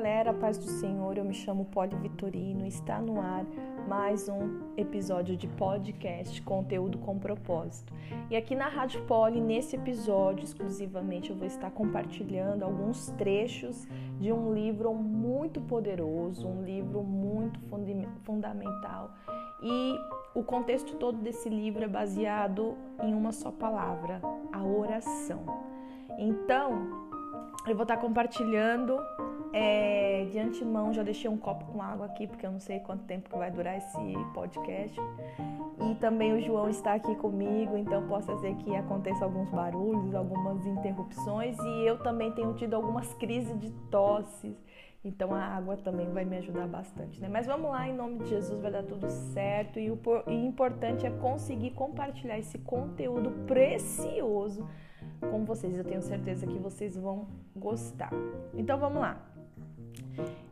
galera, paz do Senhor. Eu me chamo Poli Vitorino. Está no ar mais um episódio de podcast Conteúdo com Propósito. E aqui na Rádio Poli, nesse episódio exclusivamente, eu vou estar compartilhando alguns trechos de um livro muito poderoso, um livro muito fundamental. E o contexto todo desse livro é baseado em uma só palavra: a oração. Então, eu vou estar compartilhando é, de antemão, já deixei um copo com água aqui, porque eu não sei quanto tempo que vai durar esse podcast. E também o João está aqui comigo, então posso dizer que aconteça alguns barulhos, algumas interrupções. E eu também tenho tido algumas crises de tosse. Então a água também vai me ajudar bastante, né? Mas vamos lá, em nome de Jesus vai dar tudo certo. E o importante é conseguir compartilhar esse conteúdo precioso com vocês. Eu tenho certeza que vocês vão gostar. Então vamos lá.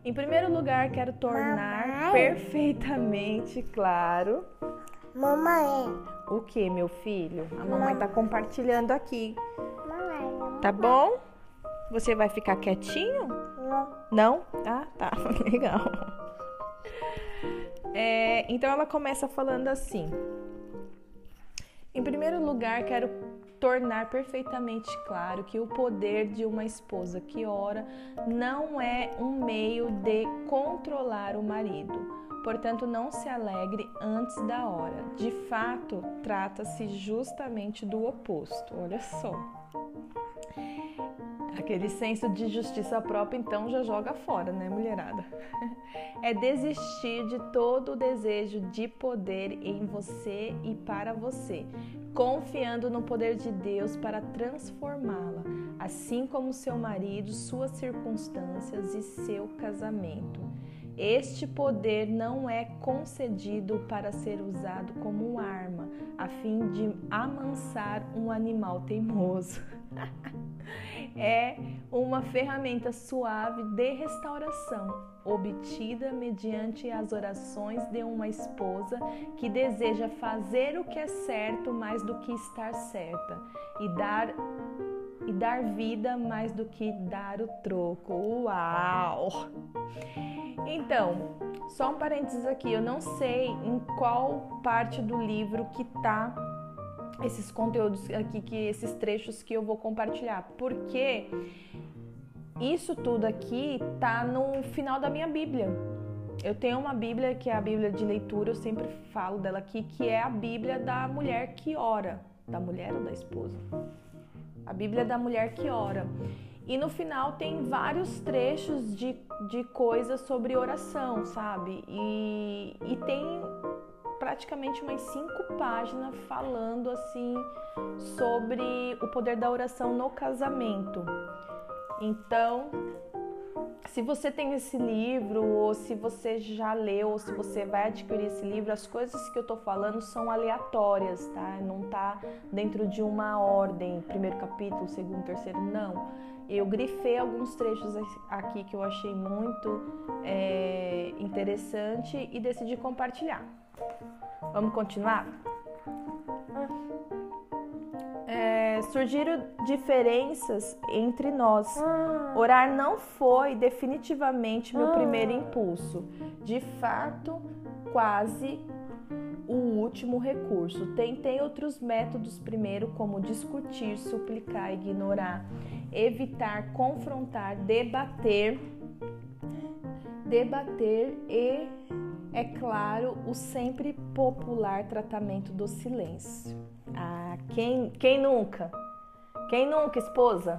Em primeiro lugar, quero tornar mamãe. perfeitamente claro. Mamãe. O que, meu filho? A mamãe está compartilhando aqui. Mamãe. Tá bom? Você vai ficar quietinho? Não. Não? Ah, tá. Legal. É, então ela começa falando assim. Em primeiro lugar, quero tornar perfeitamente claro que o poder de uma esposa que ora não é um meio de controlar o marido. Portanto, não se alegre antes da hora. De fato, trata-se justamente do oposto. Olha só. Aquele senso de justiça própria, então, já joga fora, né, mulherada? É desistir de todo o desejo de poder em você e para você, confiando no poder de Deus para transformá-la, assim como seu marido, suas circunstâncias e seu casamento. Este poder não é concedido para ser usado como arma, a fim de amansar um animal teimoso. é uma ferramenta suave de restauração, obtida mediante as orações de uma esposa que deseja fazer o que é certo mais do que estar certa e dar e dar vida mais do que dar o troco. Uau! Então, só um parênteses aqui, eu não sei em qual parte do livro que tá esses conteúdos aqui, que esses trechos que eu vou compartilhar, porque isso tudo aqui tá no final da minha Bíblia. Eu tenho uma Bíblia que é a Bíblia de leitura, eu sempre falo dela aqui, que é a Bíblia da mulher que ora, da mulher ou da esposa a Bíblia da mulher que ora. E no final tem vários trechos de, de coisas sobre oração, sabe? E, e tem praticamente umas cinco páginas falando assim sobre o poder da oração no casamento. Então, se você tem esse livro, ou se você já leu, ou se você vai adquirir esse livro, as coisas que eu tô falando são aleatórias, tá? Não tá dentro de uma ordem, primeiro capítulo, segundo, terceiro, não. Eu grifei alguns trechos aqui que eu achei muito é, interessante e decidi compartilhar. Vamos continuar? é, surgiram diferenças entre nós. Ah. Orar não foi definitivamente meu ah. primeiro impulso. De fato, quase o último recurso. Tentei outros métodos primeiro, como discutir, suplicar, ignorar, evitar, confrontar, debater, debater e, é claro, o sempre popular tratamento do silêncio. Ah, quem, quem nunca? Quem nunca, esposa?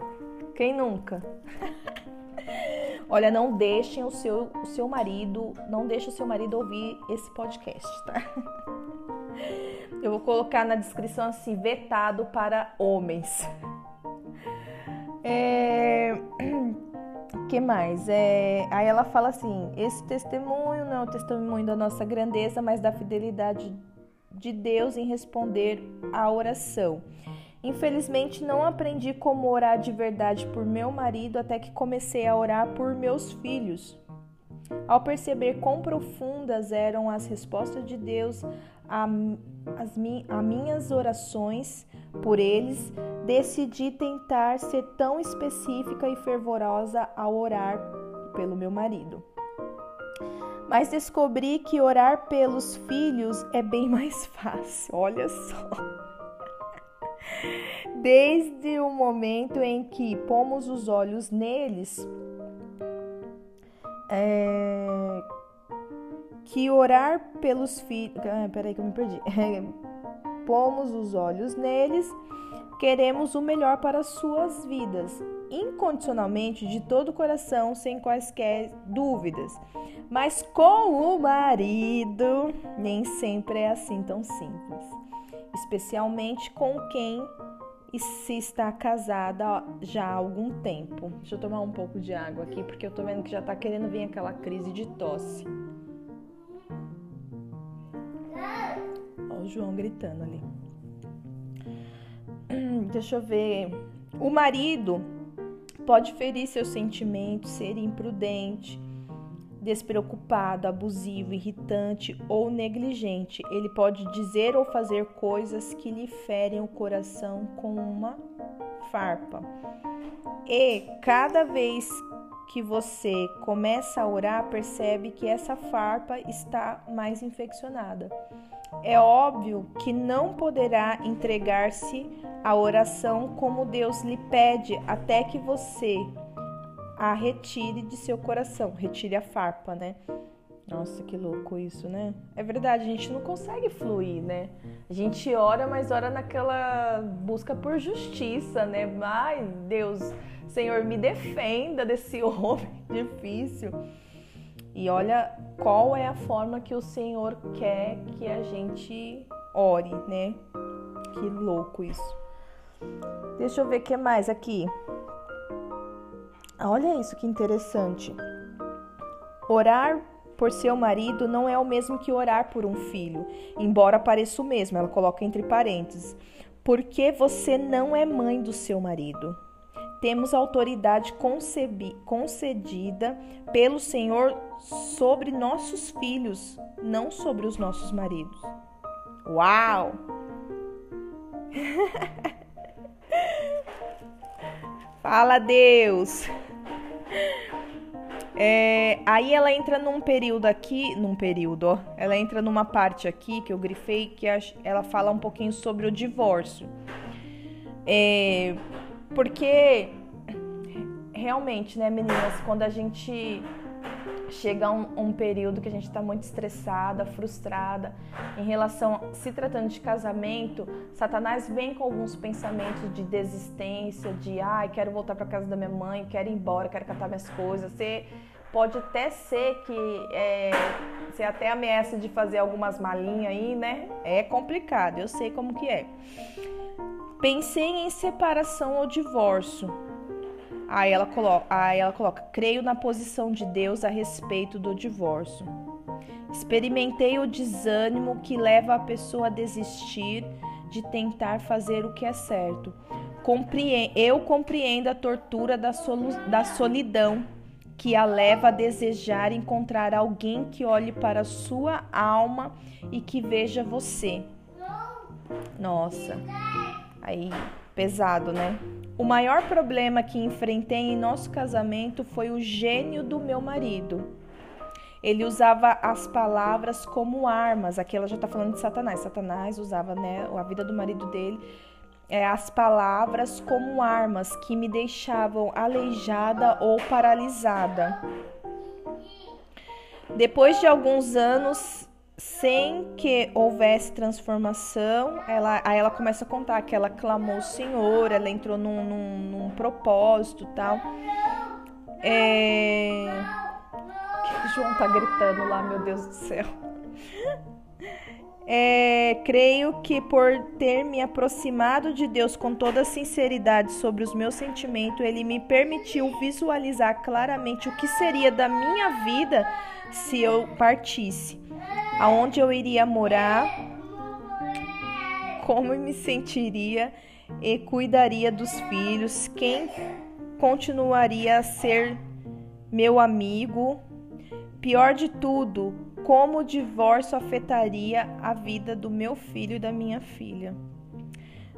Quem nunca? Olha, não deixem o seu, o seu marido, não deixe o seu marido ouvir esse podcast, tá? Eu vou colocar na descrição assim, vetado para homens. É... que mais? É... Aí ela fala assim: esse testemunho não é o testemunho da nossa grandeza, mas da fidelidade de Deus em responder à oração. Infelizmente, não aprendi como orar de verdade por meu marido até que comecei a orar por meus filhos. Ao perceber quão profundas eram as respostas de Deus a, as mi, a minhas orações por eles, decidi tentar ser tão específica e fervorosa ao orar pelo meu marido. Mas descobri que orar pelos filhos é bem mais fácil. Olha só. Desde o momento em que pomos os olhos neles, é, que orar pelos filhos. Ah, peraí que eu me perdi. pomos os olhos neles, queremos o melhor para suas vidas, incondicionalmente, de todo o coração, sem quaisquer dúvidas. Mas com o marido, nem sempre é assim tão simples, especialmente com quem se está casada já há algum tempo. Deixa eu tomar um pouco de água aqui, porque eu tô vendo que já tá querendo vir aquela crise de tosse. João gritando ali. Deixa eu ver. O marido pode ferir seus sentimentos, ser imprudente, despreocupado, abusivo, irritante ou negligente. Ele pode dizer ou fazer coisas que lhe ferem o coração com uma farpa. E cada vez que você começa a orar, percebe que essa farpa está mais infeccionada. É óbvio que não poderá entregar-se à oração como Deus lhe pede até que você a retire de seu coração, retire a farpa, né? Nossa, que louco isso, né? É verdade, a gente não consegue fluir, né? A gente ora, mas ora naquela busca por justiça, né? Ai, Deus, Senhor, me defenda desse homem difícil. E olha qual é a forma que o Senhor quer que a gente ore, né? Que louco isso. Deixa eu ver o que mais aqui. Olha isso que interessante. Orar por seu marido não é o mesmo que orar por um filho, embora pareça o mesmo, ela coloca entre parênteses. Porque você não é mãe do seu marido temos autoridade concebi, concedida pelo Senhor sobre nossos filhos, não sobre os nossos maridos. Uau! Fala Deus! É, aí ela entra num período aqui, num período, ó, ela entra numa parte aqui que eu grifei que ela fala um pouquinho sobre o divórcio. É, porque realmente, né, meninas, quando a gente chega a um, um período que a gente está muito estressada, frustrada em relação, se tratando de casamento, Satanás vem com alguns pensamentos de desistência, de ai, quero voltar para casa da minha mãe, quero ir embora, quero catar minhas coisas. Você pode até ser que é, você até ameaça de fazer algumas malinhas aí, né? É complicado, eu sei como que é. Pensei em separação ou divórcio. Aí ela, coloca, aí ela coloca: creio na posição de Deus a respeito do divórcio. Experimentei o desânimo que leva a pessoa a desistir de tentar fazer o que é certo. eu compreendo a tortura da, da solidão que a leva a desejar encontrar alguém que olhe para a sua alma e que veja você. Nossa. Aí, pesado, né? O maior problema que enfrentei em nosso casamento foi o gênio do meu marido. Ele usava as palavras como armas. Aqui ela já está falando de Satanás. Satanás usava né, a vida do marido dele, é, as palavras como armas que me deixavam aleijada ou paralisada. Depois de alguns anos sem que houvesse transformação, ela, aí ela começa a contar que ela clamou o Senhor, ela entrou num, num, num propósito tal. É... O João tá gritando lá, meu Deus do céu. É, creio que por ter me aproximado de Deus com toda sinceridade sobre os meus sentimentos, Ele me permitiu visualizar claramente o que seria da minha vida se eu partisse aonde eu iria morar, como me sentiria e cuidaria dos filhos, quem continuaria a ser meu amigo. Pior de tudo, como o divórcio afetaria a vida do meu filho e da minha filha.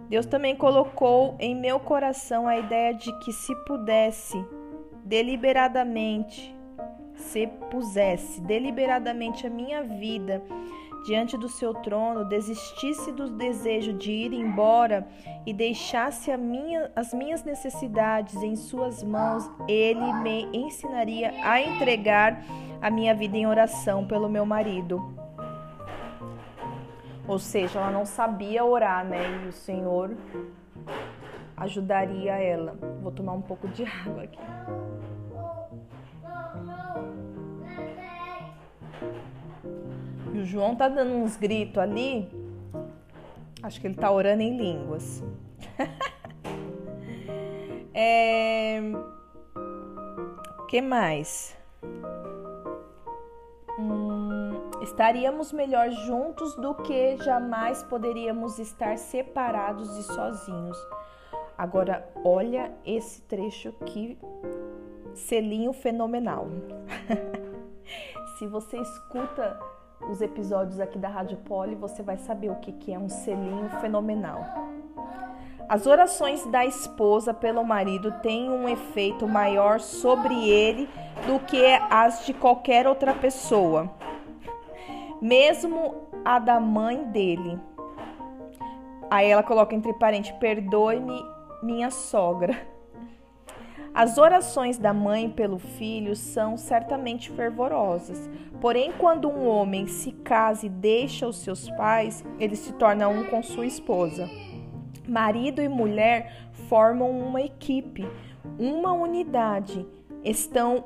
Deus também colocou em meu coração a ideia de que se pudesse deliberadamente se pusesse deliberadamente a minha vida diante do seu trono, desistisse do desejo de ir embora e deixasse minha, as minhas necessidades em suas mãos, ele me ensinaria a entregar a minha vida em oração pelo meu marido. Ou seja, ela não sabia orar, né? E o Senhor ajudaria ela. Vou tomar um pouco de água aqui. O João tá dando uns gritos ali. Acho que ele tá orando em línguas. é... que mais? Hum, estaríamos melhor juntos do que jamais poderíamos estar separados e sozinhos. Agora, olha esse trecho que selinho fenomenal. Se você escuta os episódios aqui da Rádio Poli, você vai saber o que, que é um selinho fenomenal. As orações da esposa pelo marido têm um efeito maior sobre ele do que as de qualquer outra pessoa, mesmo a da mãe dele. Aí ela coloca entre parênteses: perdoe-me, minha sogra. As orações da mãe pelo filho são certamente fervorosas. Porém, quando um homem se casa e deixa os seus pais, ele se torna um com sua esposa. Marido e mulher formam uma equipe, uma unidade, estão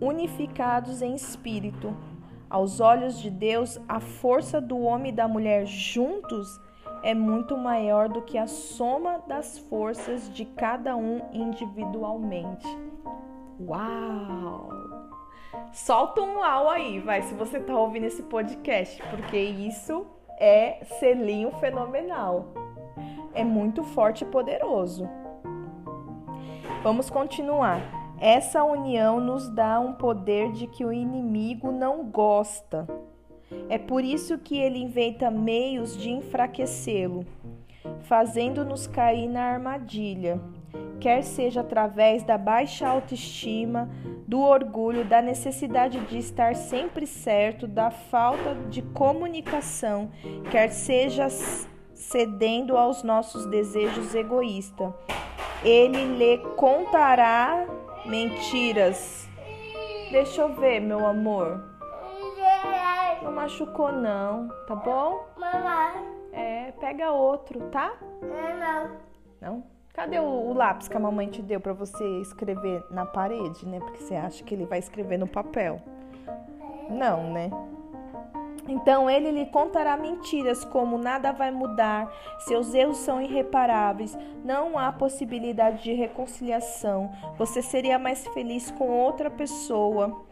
unificados em espírito. Aos olhos de Deus, a força do homem e da mulher juntos é muito maior do que a soma das forças de cada um individualmente. Uau! Solta um uau aí, vai, se você tá ouvindo esse podcast, porque isso é selinho fenomenal. É muito forte e poderoso. Vamos continuar. Essa união nos dá um poder de que o inimigo não gosta. É por isso que ele inventa meios de enfraquecê-lo, fazendo-nos cair na armadilha, quer seja através da baixa autoestima, do orgulho, da necessidade de estar sempre certo, da falta de comunicação, quer seja cedendo aos nossos desejos egoístas. Ele lhe contará mentiras. Deixa eu ver, meu amor. Não machucou não, tá bom? Mamãe. É, pega outro, tá? Não. Não? Cadê o, o lápis que a mamãe te deu para você escrever na parede, né? Porque você acha que ele vai escrever no papel. Não, né? Então ele lhe contará mentiras, como nada vai mudar, seus erros são irreparáveis, não há possibilidade de reconciliação, você seria mais feliz com outra pessoa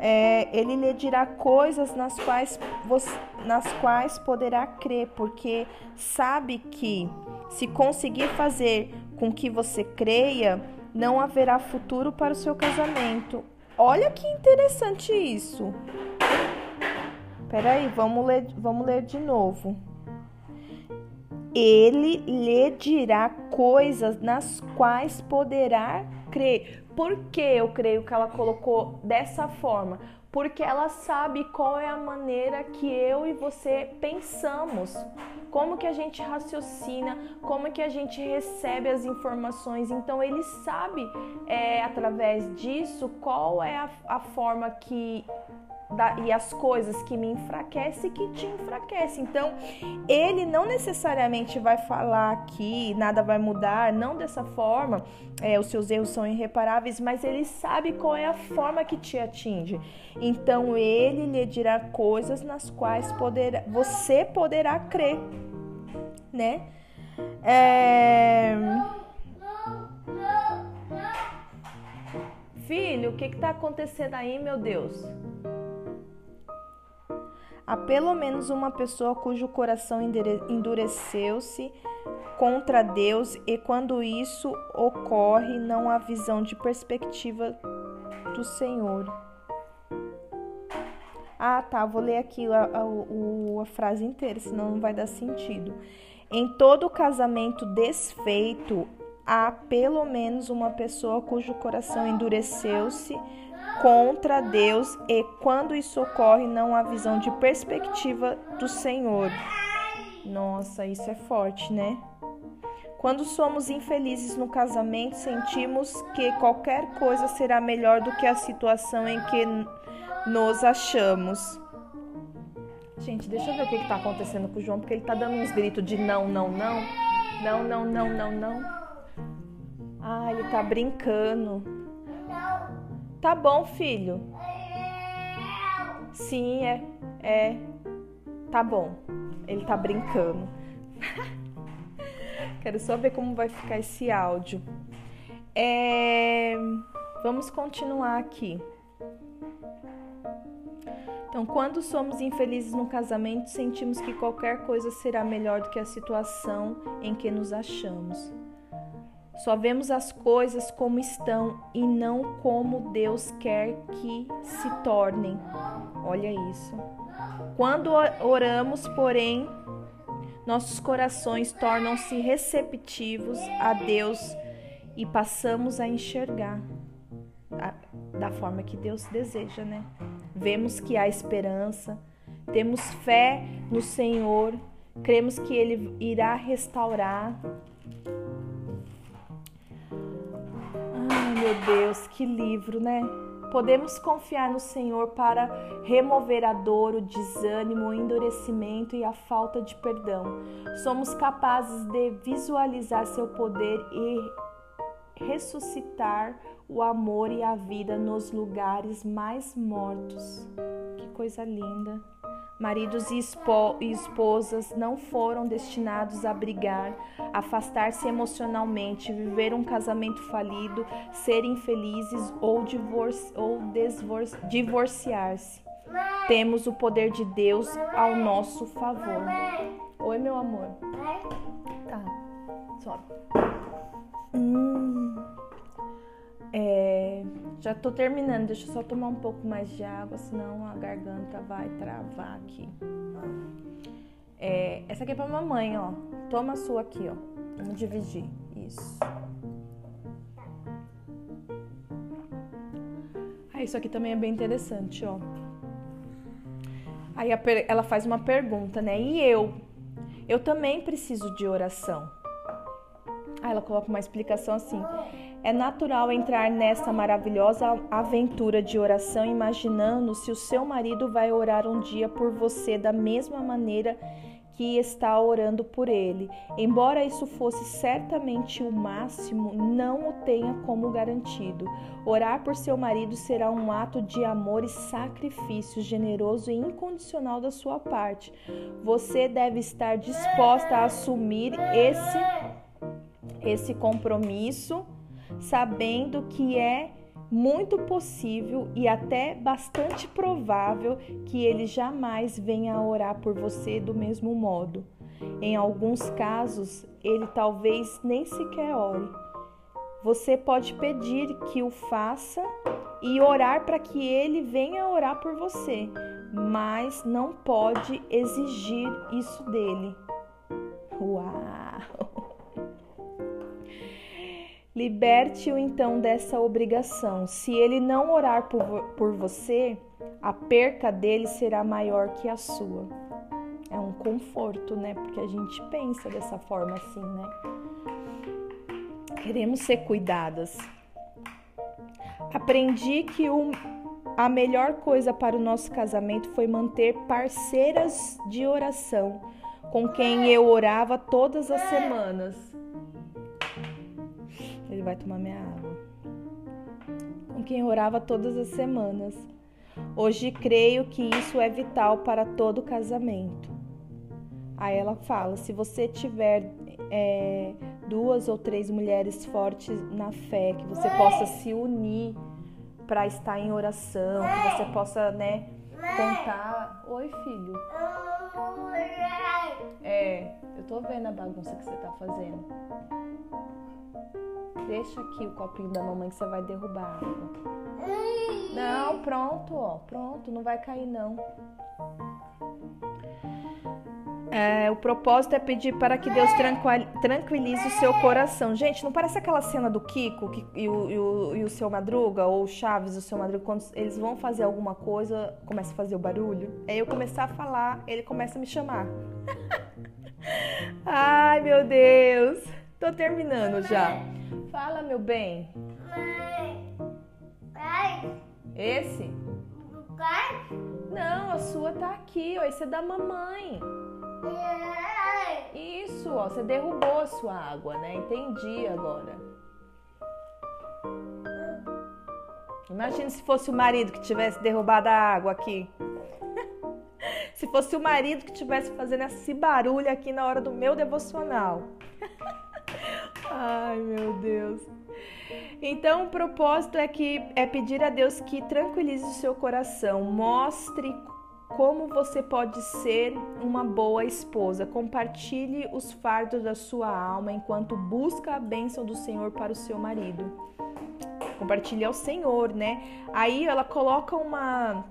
é, ele lhe dirá coisas nas quais, você, nas quais poderá crer, porque sabe que se conseguir fazer com que você creia, não haverá futuro para o seu casamento. Olha que interessante isso. Peraí, vamos ler, vamos ler de novo. Ele lhe dirá coisas nas quais poderá crer. Por que eu creio que ela colocou dessa forma? Porque ela sabe qual é a maneira que eu e você pensamos, como que a gente raciocina, como que a gente recebe as informações. Então ele sabe é, através disso qual é a, a forma que da, e as coisas que me enfraquecem que te enfraquecem. Então, ele não necessariamente vai falar que nada vai mudar, não dessa forma, é, os seus erros são irreparáveis, mas ele sabe qual é a forma que te atinge. Então, ele lhe dirá coisas nas quais poderá, você poderá crer, né? É... Filho, o que está acontecendo aí, meu Deus? Há pelo menos uma pessoa cujo coração endureceu-se contra Deus, e quando isso ocorre, não há visão de perspectiva do Senhor. Ah, tá. Vou ler aqui a, a, a, frase inteira, senão não vai dar sentido. Em todo casamento desfeito, há pelo menos uma pessoa cujo coração endureceu-se contra Deus e quando isso ocorre não há visão de perspectiva do Senhor. Nossa, isso é forte, né? Quando somos infelizes no casamento, sentimos que qualquer coisa será melhor do que a situação em que nos achamos. Gente, deixa eu ver o que está acontecendo com o João, porque ele está dando uns gritos de não, não, não. Não, não, não, não, não. Ah, ele está brincando. Tá bom, filho. Sim, é. É. Tá bom. Ele tá brincando. Quero só ver como vai ficar esse áudio. É... Vamos continuar aqui. Então, quando somos infelizes no casamento, sentimos que qualquer coisa será melhor do que a situação em que nos achamos. Só vemos as coisas como estão e não como Deus quer que se tornem. Olha isso. Quando oramos, porém, nossos corações tornam-se receptivos a Deus e passamos a enxergar da forma que Deus deseja, né? Vemos que há esperança, temos fé no Senhor, cremos que Ele irá restaurar meu Deus, que livro, né? Podemos confiar no Senhor para remover a dor, o desânimo, o endurecimento e a falta de perdão. Somos capazes de visualizar seu poder e ressuscitar o amor e a vida nos lugares mais mortos. Que coisa linda! Maridos e, esposas não foram destinados a brigar, afastar-se emocionalmente, viver um casamento falido, ser infelizes ou, ou divorciar-se. Temos o poder de Deus ao nosso favor. Oi, meu amor. Tá, sobe. Hum. É, já tô terminando, deixa eu só tomar um pouco mais de água, senão a garganta vai travar aqui. É, essa aqui é pra mamãe, ó. Toma a sua aqui, ó. Vamos dividir. Isso. Ah, isso aqui também é bem interessante, ó. Aí ela faz uma pergunta, né? E eu? Eu também preciso de oração. Aí ela coloca uma explicação assim. É natural entrar nessa maravilhosa aventura de oração imaginando se o seu marido vai orar um dia por você da mesma maneira que está orando por ele. Embora isso fosse certamente o máximo, não o tenha como garantido. Orar por seu marido será um ato de amor e sacrifício generoso e incondicional da sua parte. Você deve estar disposta a assumir esse esse compromisso sabendo que é muito possível e até bastante provável que ele jamais venha a orar por você do mesmo modo. Em alguns casos, ele talvez nem sequer ore. Você pode pedir que o faça e orar para que ele venha orar por você, mas não pode exigir isso dele. Uau! Liberte-o então dessa obrigação. Se ele não orar por, por você, a perca dele será maior que a sua. É um conforto, né? Porque a gente pensa dessa forma assim, né? Queremos ser cuidadas. Aprendi que o, a melhor coisa para o nosso casamento foi manter parceiras de oração com quem eu orava todas as semanas vai tomar minha água. Com quem orava todas as semanas. Hoje creio que isso é vital para todo casamento. Aí ela fala: se você tiver é, duas ou três mulheres fortes na fé, que você possa se unir para estar em oração, que você possa, né, contar. Oi, filho. É, eu tô vendo a bagunça que você tá fazendo. Deixa aqui o copinho da mamãe que você vai derrubar a água. Não, pronto, ó. Pronto, não vai cair não. É, o propósito é pedir para que Deus tranquilize o seu coração. Gente, não parece aquela cena do Kiko que, e, o, e, o, e o seu Madruga, ou o Chaves e o seu Madruga, quando eles vão fazer alguma coisa, começa a fazer o barulho? Aí eu começar a falar, ele começa a me chamar. Ai, meu Deus. Tô terminando já. Fala, meu bem. Esse? Não, a sua tá aqui, ó. Esse é da mamãe. Isso, ó, você derrubou a sua água, né? Entendi agora. Imagina se fosse o marido que tivesse derrubado a água aqui. se fosse o marido que tivesse fazendo esse barulho aqui na hora do meu devocional. Ai, meu Deus. Então, o propósito é que é pedir a Deus que tranquilize o seu coração, mostre como você pode ser uma boa esposa. Compartilhe os fardos da sua alma enquanto busca a bênção do Senhor para o seu marido. Compartilhe ao Senhor, né? Aí ela coloca uma.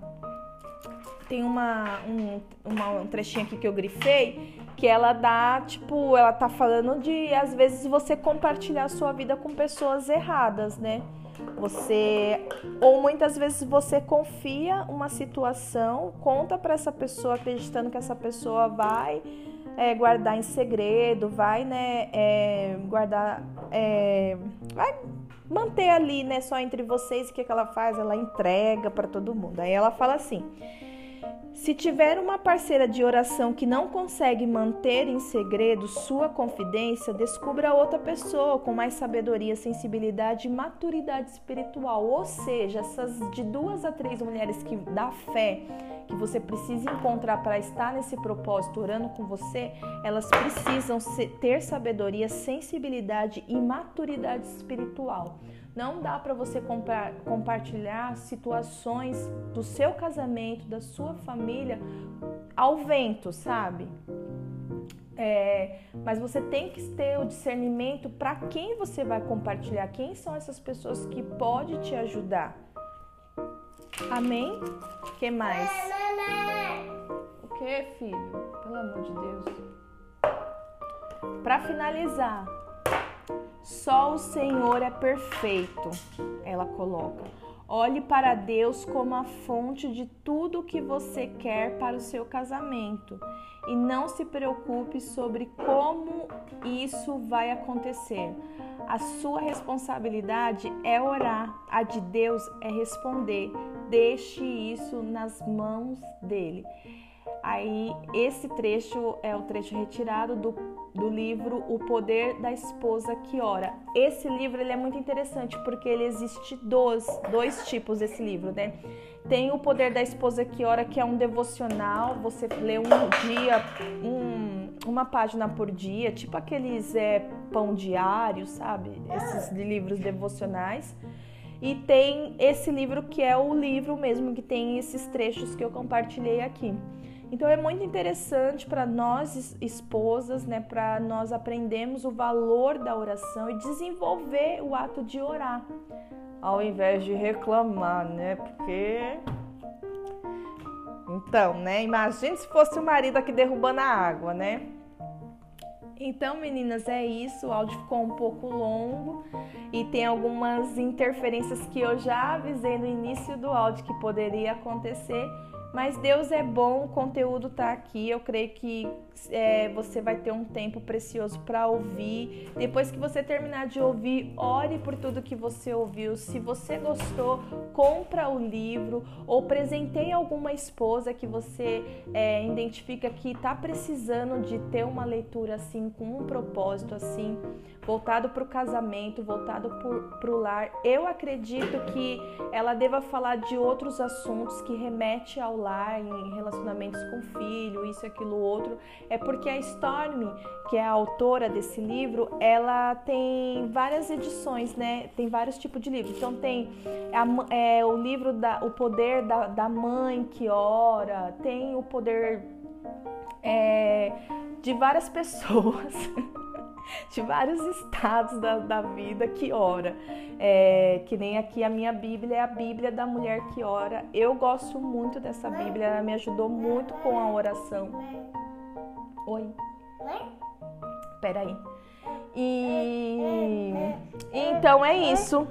Tem uma, um, uma, um trechinho aqui que eu grifei que ela dá, tipo, ela tá falando de às vezes você compartilhar a sua vida com pessoas erradas, né? Você ou muitas vezes você confia uma situação, conta para essa pessoa acreditando que essa pessoa vai é, guardar em segredo, vai, né, é, guardar, é, vai manter ali, né, só entre vocês. O que, que ela faz? Ela entrega para todo mundo. Aí ela fala assim. Se tiver uma parceira de oração que não consegue manter em segredo sua confidência, descubra outra pessoa com mais sabedoria, sensibilidade e maturidade espiritual. Ou seja, essas de duas a três mulheres que dá fé que você precisa encontrar para estar nesse propósito orando com você, elas precisam ter sabedoria, sensibilidade e maturidade espiritual. Não dá para você compartilhar situações do seu casamento, da sua família ao vento, sabe? É, mas você tem que ter o discernimento para quem você vai compartilhar, quem são essas pessoas que podem te ajudar. Amém? O que mais? O que, filho? Pelo amor de Deus. Para finalizar, só o Senhor é perfeito, ela coloca. Olhe para Deus como a fonte de tudo o que você quer para o seu casamento e não se preocupe sobre como isso vai acontecer. A sua responsabilidade é orar, a de Deus é responder. Deixe isso nas mãos dele. Aí, esse trecho é o trecho retirado do, do livro O Poder da Esposa que Ora. Esse livro ele é muito interessante porque ele existe dois, dois tipos desse livro, né? Tem o Poder da Esposa que Ora, que é um devocional, você lê um dia, um, uma página por dia, tipo aqueles é, pão diário, sabe? Esses livros devocionais. E tem esse livro que é o livro mesmo, que tem esses trechos que eu compartilhei aqui. Então é muito interessante para nós esposas, né, para nós aprendermos o valor da oração e desenvolver o ato de orar, ao invés de reclamar, né? Porque então, né? Imagine se fosse o marido aqui derrubando a água, né? Então, meninas, é isso. O áudio ficou um pouco longo e tem algumas interferências que eu já avisei no início do áudio que poderia acontecer. Mas Deus é bom, o conteúdo está aqui. Eu creio que é, você vai ter um tempo precioso para ouvir. Depois que você terminar de ouvir, ore por tudo que você ouviu. Se você gostou, compra o livro ou presenteie alguma esposa que você é, identifica que está precisando de ter uma leitura assim, com um propósito assim voltado para o casamento, voltado para o lar. Eu acredito que ela deva falar de outros assuntos que remete ao lar, em relacionamentos com filho, isso, aquilo, outro. É porque a Storm, que é a autora desse livro, ela tem várias edições, né? Tem vários tipos de livros. Então tem a, é, o livro da o poder da, da mãe que ora, tem o poder é, de várias pessoas. de vários estados da, da vida que ora. É, que nem aqui a minha Bíblia é a Bíblia da mulher que ora. Eu gosto muito dessa Bíblia, ela me ajudou muito com a oração. Oi. Peraí. E então é isso.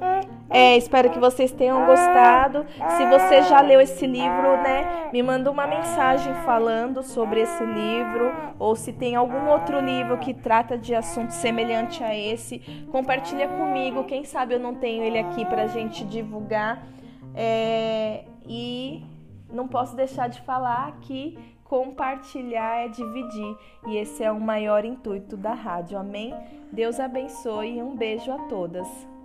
É, espero que vocês tenham gostado. Se você já leu esse livro, né, me manda uma mensagem falando sobre esse livro ou se tem algum outro livro que trata de assunto semelhante a esse, compartilha comigo. Quem sabe eu não tenho ele aqui para gente divulgar. É, e não posso deixar de falar que compartilhar é dividir e esse é o maior intuito da rádio. Amém? Deus abençoe e um beijo a todas.